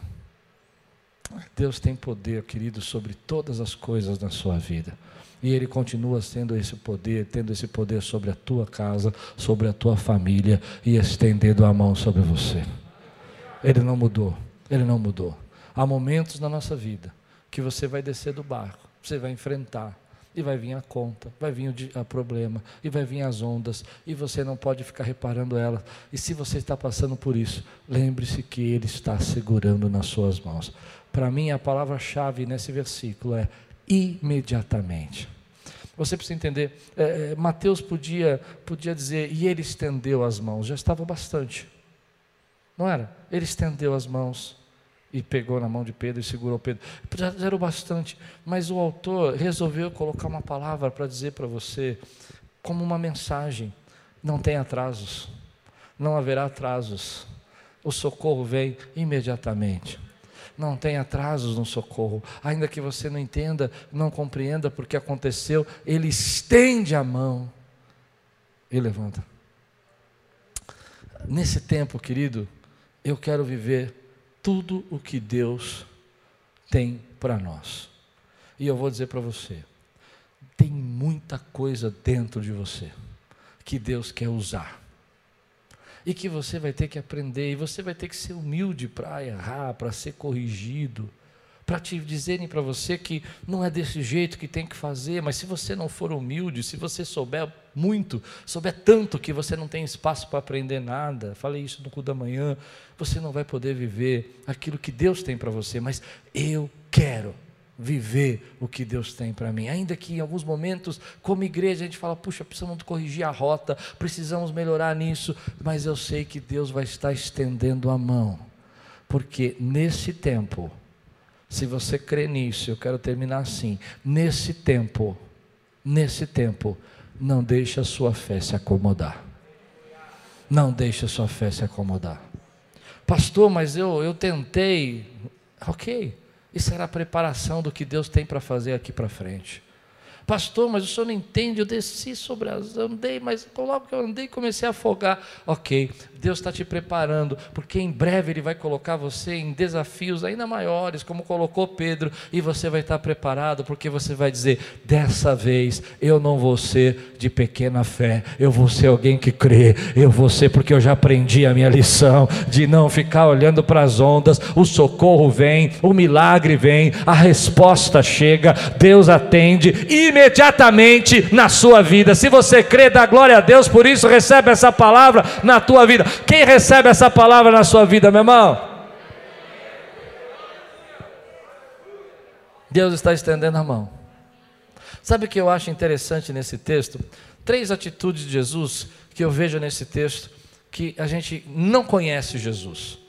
Deus tem poder, querido, sobre todas as coisas na sua vida. E Ele continua tendo esse poder, tendo esse poder sobre a tua casa, sobre a tua família e estendendo a mão sobre você. Ele não mudou, Ele não mudou. Há momentos na nossa vida que você vai descer do barco, você vai enfrentar, e vai vir a conta, vai vir o problema, e vai vir as ondas, e você não pode ficar reparando elas. E se você está passando por isso, lembre-se que Ele está segurando nas suas mãos. Para mim, a palavra-chave nesse versículo é imediatamente. Você precisa entender, é, é, Mateus podia, podia dizer, e ele estendeu as mãos, já estava bastante. Não era? Ele estendeu as mãos e pegou na mão de Pedro e segurou Pedro. Já era o bastante, mas o autor resolveu colocar uma palavra para dizer para você, como uma mensagem: não tem atrasos, não haverá atrasos, o socorro vem imediatamente. Não tem atrasos no socorro. Ainda que você não entenda, não compreenda porque aconteceu, ele estende a mão e levanta. Nesse tempo, querido, eu quero viver tudo o que Deus tem para nós. E eu vou dizer para você: tem muita coisa dentro de você que Deus quer usar e que você vai ter que aprender, e você vai ter que ser humilde para errar, para ser corrigido, para te dizerem para você que não é desse jeito que tem que fazer, mas se você não for humilde, se você souber muito, souber tanto que você não tem espaço para aprender nada, falei isso no cu da manhã, você não vai poder viver aquilo que Deus tem para você, mas eu quero viver o que Deus tem para mim. Ainda que em alguns momentos, como igreja, a gente fala, puxa, precisamos corrigir a rota, precisamos melhorar nisso, mas eu sei que Deus vai estar estendendo a mão, porque nesse tempo, se você crê nisso, eu quero terminar assim, nesse tempo, nesse tempo, não deixe a sua fé se acomodar. Não deixe a sua fé se acomodar. Pastor, mas eu, eu tentei. Ok, isso era a preparação do que Deus tem para fazer aqui para frente. Pastor, mas o senhor não entende, eu desci sobre as, andei, mas logo que eu andei comecei a afogar. Ok, Deus está te preparando, porque em breve Ele vai colocar você em desafios ainda maiores, como colocou Pedro, e você vai estar preparado, porque você vai dizer: dessa vez eu não vou ser de pequena fé, eu vou ser alguém que crê, eu vou ser, porque eu já aprendi a minha lição de não ficar olhando para as ondas, o socorro vem, o milagre vem, a resposta chega, Deus atende imediatamente imediatamente na sua vida. Se você crê, dá glória a Deus, por isso recebe essa palavra na tua vida. Quem recebe essa palavra na sua vida, meu irmão? Deus está estendendo a mão. Sabe o que eu acho interessante nesse texto? Três atitudes de Jesus que eu vejo nesse texto que a gente não conhece Jesus.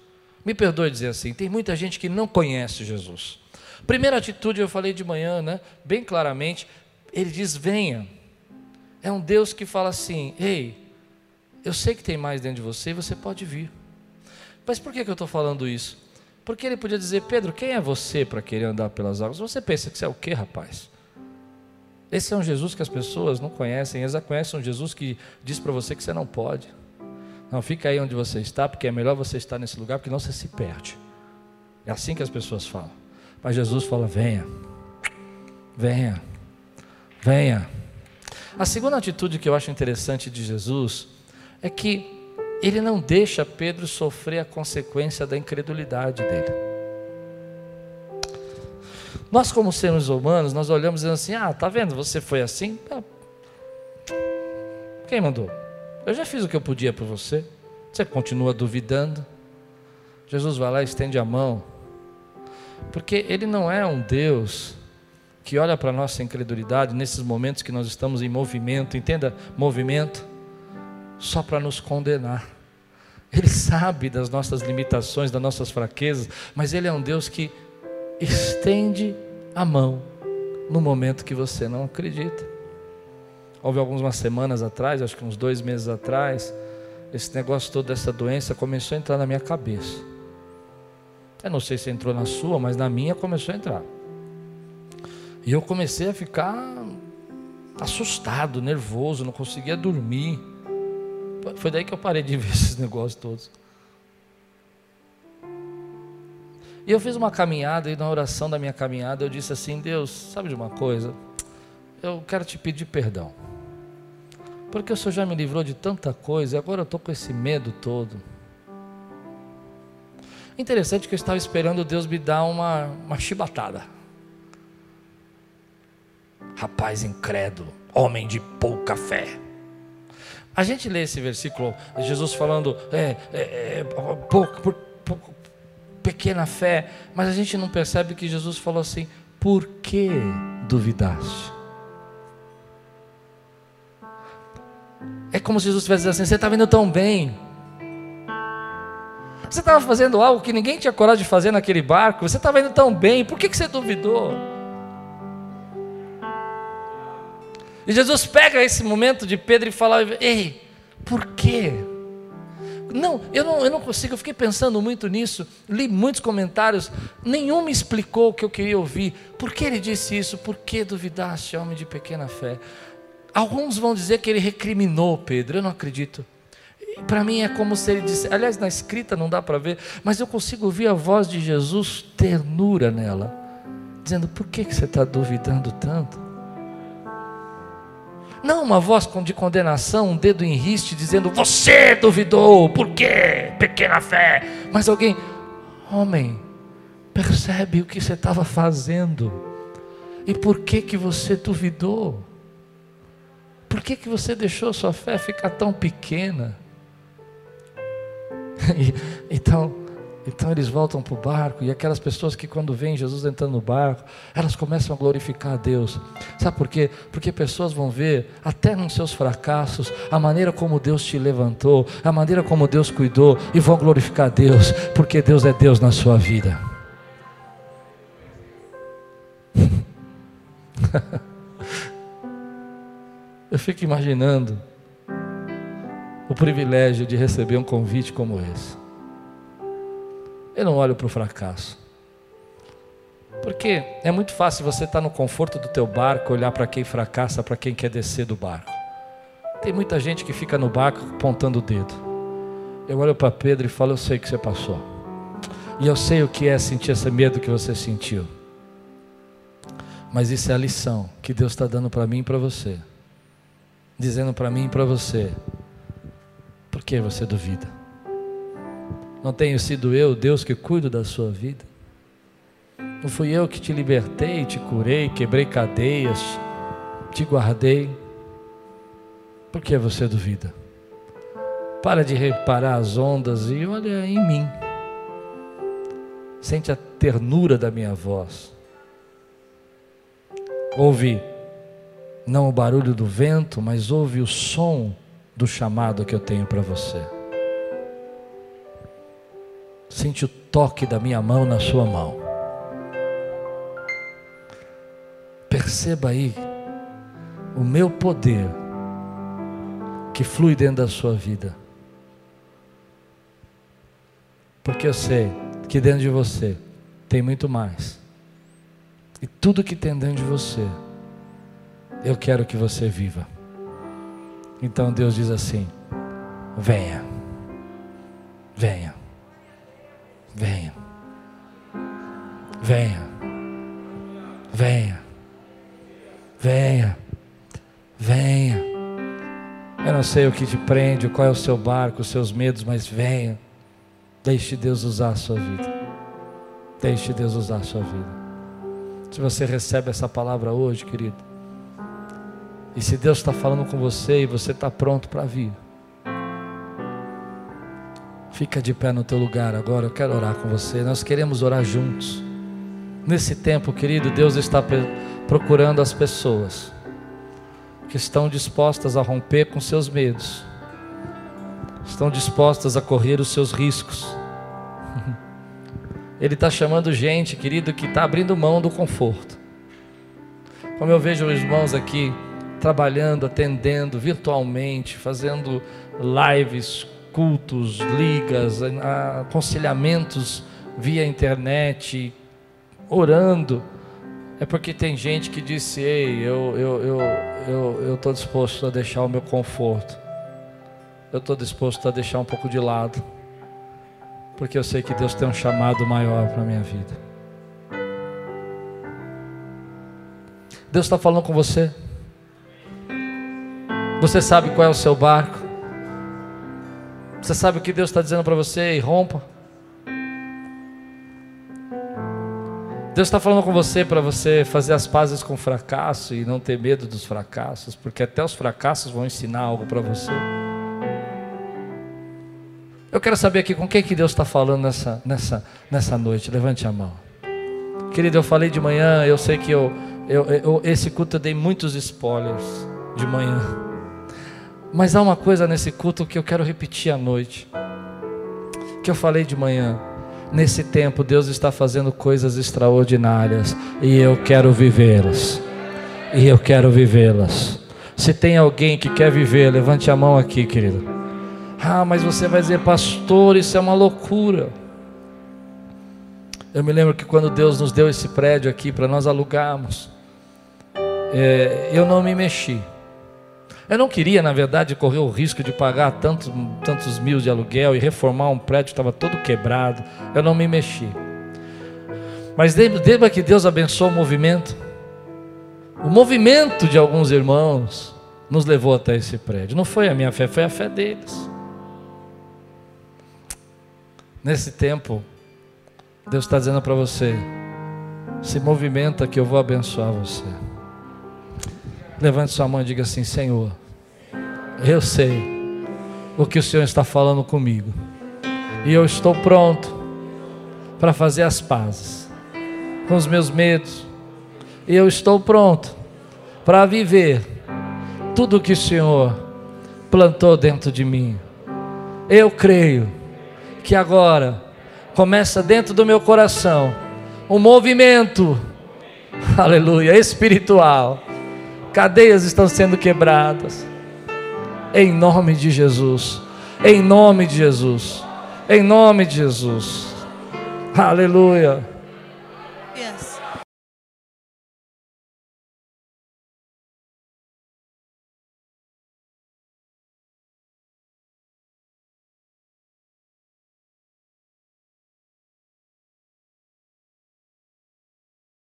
Me perdoe dizer assim, tem muita gente que não conhece Jesus. Primeira atitude eu falei de manhã, né? Bem claramente, ele diz: venha. É um Deus que fala assim: ei, eu sei que tem mais dentro de você e você pode vir. Mas por que, que eu estou falando isso? Porque ele podia dizer: Pedro, quem é você para querer andar pelas águas? Você pensa que você é o quê, rapaz? Esse é um Jesus que as pessoas não conhecem, eles já conhecem um Jesus que diz para você que você não pode. Não, fica aí onde você está, porque é melhor você estar nesse lugar, porque não você se perde. É assim que as pessoas falam. Mas Jesus fala: venha, venha, venha. A segunda atitude que eu acho interessante de Jesus é que ele não deixa Pedro sofrer a consequência da incredulidade dele. Nós, como seres humanos, nós olhamos dizendo assim: ah, tá vendo, você foi assim? Ah, quem mandou? Eu já fiz o que eu podia por você. Você continua duvidando. Jesus vai lá e estende a mão. Porque Ele não é um Deus que olha para a nossa incredulidade nesses momentos que nós estamos em movimento, entenda, movimento, só para nos condenar. Ele sabe das nossas limitações, das nossas fraquezas, mas Ele é um Deus que estende a mão no momento que você não acredita. Houve algumas semanas atrás, acho que uns dois meses atrás, esse negócio todo dessa doença começou a entrar na minha cabeça. Eu não sei se entrou na sua, mas na minha começou a entrar. E eu comecei a ficar assustado, nervoso, não conseguia dormir. Foi daí que eu parei de ver esses negócios todos. E eu fiz uma caminhada, e na oração da minha caminhada eu disse assim: Deus, sabe de uma coisa? Eu quero te pedir perdão. Porque o Senhor já me livrou de tanta coisa e agora eu estou com esse medo todo. Interessante que eu estava esperando Deus me dar uma, uma chibatada. Rapaz incrédulo, homem de pouca fé. A gente lê esse versículo, Jesus falando, é, é, é pouco, pouco, pequena fé, mas a gente não percebe que Jesus falou assim: por que duvidaste? É como se Jesus estivesse dizendo assim: você está vendo tão bem. Você estava fazendo algo que ninguém tinha coragem de fazer naquele barco. Você estava indo tão bem. Por que, que você duvidou? E Jesus pega esse momento de Pedro e fala: Ei, por quê? Não, eu não, eu não consigo. Eu fiquei pensando muito nisso. Li muitos comentários. Nenhum me explicou o que eu queria ouvir. Por que ele disse isso? Por que duvidaste, homem de pequena fé? Alguns vão dizer que ele recriminou Pedro, eu não acredito. Para mim é como se ele disse, aliás, na escrita não dá para ver, mas eu consigo ouvir a voz de Jesus, ternura nela, dizendo: por que, que você está duvidando tanto? Não uma voz de condenação, um dedo em riste, dizendo: você duvidou, por quê? Pequena fé. Mas alguém, homem, percebe o que você estava fazendo e por que, que você duvidou? Por que, que você deixou sua fé ficar tão pequena? então, então eles voltam para o barco e aquelas pessoas que quando veem Jesus entrando no barco, elas começam a glorificar a Deus. Sabe por quê? Porque pessoas vão ver, até nos seus fracassos, a maneira como Deus te levantou, a maneira como Deus cuidou, e vão glorificar a Deus, porque Deus é Deus na sua vida. Eu fico imaginando o privilégio de receber um convite como esse. Eu não olho para o fracasso. Porque é muito fácil você estar no conforto do teu barco, olhar para quem fracassa, para quem quer descer do barco. Tem muita gente que fica no barco apontando o dedo. Eu olho para Pedro e falo, eu sei que você passou. E eu sei o que é sentir esse medo que você sentiu. Mas isso é a lição que Deus está dando para mim e para você dizendo para mim e para você: por que você duvida? Não tenho sido eu, Deus, que cuido da sua vida? Não fui eu que te libertei, te curei, quebrei cadeias, te guardei? Por que você duvida? Para de reparar as ondas e olha em mim. Sente a ternura da minha voz. Ouve não o barulho do vento, mas ouve o som do chamado que eu tenho para você. Sente o toque da minha mão na sua mão. Perceba aí o meu poder que flui dentro da sua vida. Porque eu sei que dentro de você tem muito mais. E tudo que tem dentro de você eu quero que você viva. Então Deus diz assim: venha, Venha. Venha. Venha. Venha. Venha. Venha. Eu não sei o que te prende, qual é o seu barco, os seus medos, mas venha. Deixe Deus usar a sua vida. Deixe Deus usar a sua vida. Se você recebe essa palavra hoje, querido, e se Deus está falando com você e você está pronto para vir, fica de pé no teu lugar agora. Eu quero orar com você. Nós queremos orar juntos. Nesse tempo, querido, Deus está procurando as pessoas que estão dispostas a romper com seus medos, estão dispostas a correr os seus riscos. Ele está chamando gente, querido, que está abrindo mão do conforto. Como eu vejo os irmãos aqui trabalhando, atendendo virtualmente, fazendo lives, cultos, ligas, aconselhamentos via internet, orando é porque tem gente que disse: Ei, eu estou eu, eu, eu, eu disposto a deixar o meu conforto, eu estou disposto a deixar um pouco de lado, porque eu sei que Deus tem um chamado maior para a minha vida. Deus está falando com você. Você sabe qual é o seu barco. Você sabe o que Deus está dizendo para você e rompa. Deus está falando com você para você fazer as pazes com o fracasso e não ter medo dos fracassos, porque até os fracassos vão ensinar algo para você. Eu quero saber aqui com quem que Deus está falando nessa, nessa, nessa noite. Levante a mão. Querido, eu falei de manhã, eu sei que eu, eu, eu, esse culto eu dei muitos spoilers de manhã. Mas há uma coisa nesse culto que eu quero repetir à noite. Que eu falei de manhã. Nesse tempo, Deus está fazendo coisas extraordinárias e eu quero vivê-las. E eu quero vivê-las. Se tem alguém que quer viver, levante a mão aqui, querido. Ah, mas você vai dizer, pastor, isso é uma loucura. Eu me lembro que quando Deus nos deu esse prédio aqui para nós alugarmos, é, eu não me mexi. Eu não queria, na verdade, correr o risco de pagar tantos, tantos mil de aluguel e reformar um prédio que estava todo quebrado. Eu não me mexi. Mas lembra que Deus abençoou o movimento? O movimento de alguns irmãos nos levou até esse prédio. Não foi a minha fé, foi a fé deles. Nesse tempo, Deus está dizendo para você: se movimenta que eu vou abençoar você. Levante sua mão e diga assim: Senhor, eu sei o que o Senhor está falando comigo, e eu estou pronto para fazer as pazes com os meus medos, e eu estou pronto para viver tudo o que o Senhor plantou dentro de mim. Eu creio que agora começa dentro do meu coração um movimento, aleluia, espiritual cadeias estão sendo quebradas. Em nome de Jesus. Em nome de Jesus. Em nome de Jesus. Aleluia.